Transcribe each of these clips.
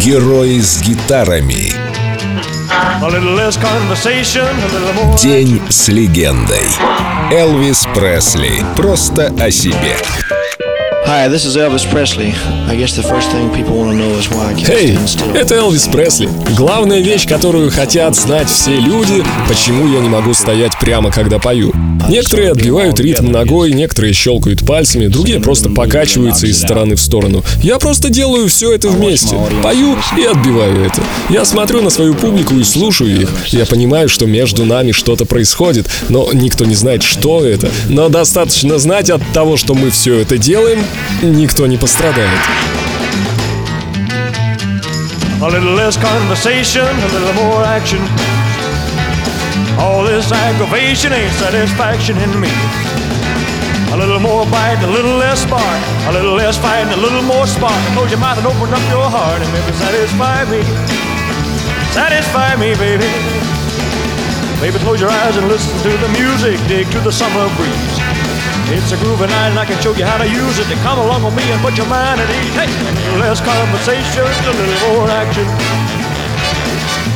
Герои с гитарами. День с легендой. Элвис Пресли. Просто о себе. Hi, this is Elvis Presley. I guess the first thing people want to know is why I can't Эй, stand still. это Элвис Пресли. Главная вещь, которую хотят знать все люди, почему я не могу стоять прямо, когда пою. Некоторые отбивают ритм ногой, некоторые щелкают пальцами, другие просто покачиваются из стороны в сторону. Я просто делаю все это вместе. Пою и отбиваю это. Я смотрю на свою публику и слушаю их. Я понимаю, что между нами что-то происходит, но никто не знает, что это. Но достаточно знать от того, что мы все это делаем, никто не пострадает. A little less conversation, a little more action. All this aggravation ain't satisfaction in me. A little more bite, a little less spark. A little less fight, and a little more spark. Close your mouth and open up your heart and maybe satisfy me. Satisfy me, baby. Baby, close your eyes and listen to the music. Dig to the summer breeze. It's a groovy night and I can show you how to use it. To come along with me and put your mind at ease. Hey, less conversation, a little more action.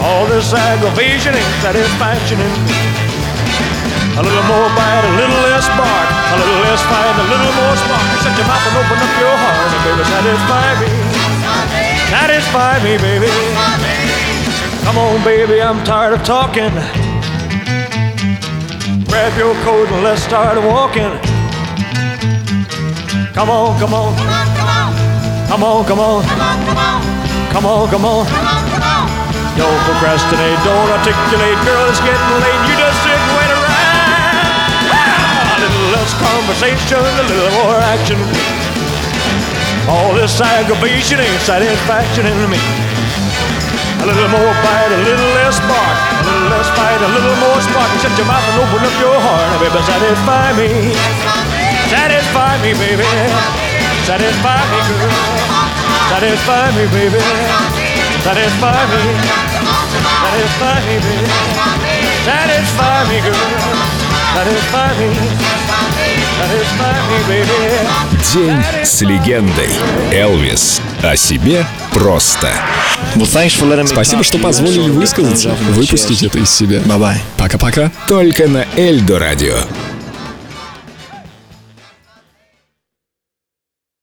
All this aggravation ain't satisfaction. A little more bite, a little less bark, a little less fight, a little more spark. Shut your mouth and open up your heart, and baby, satisfy me. Satisfy me, baby. Come on, baby, I'm tired of talking. Grab your coat and let's start walking. Come on, come on. Come on, come on. Come on, come on. Don't procrastinate, don't articulate, girl, it's getting late. You just sit and wait around. A little less conversation, a little more action. All this aggravation ain't satisfaction in me. A little more bite, a little less bark, a little less fight, a little more spark. Shut your mouth and open up your heart, and baby, satisfy me. Satisfy me, baby. Satisfy me, girl. Satisfy me, baby. Satisfy me. Satisfy me, baby. Satisfy me, girl. Satisfy me. Satisfy me, baby. День с легендой. Элвис. О себе просто. Спасибо, что позволили высказаться, выпустить это из себя. Bye-bye. Пока-пока. Только на Эльдо радио.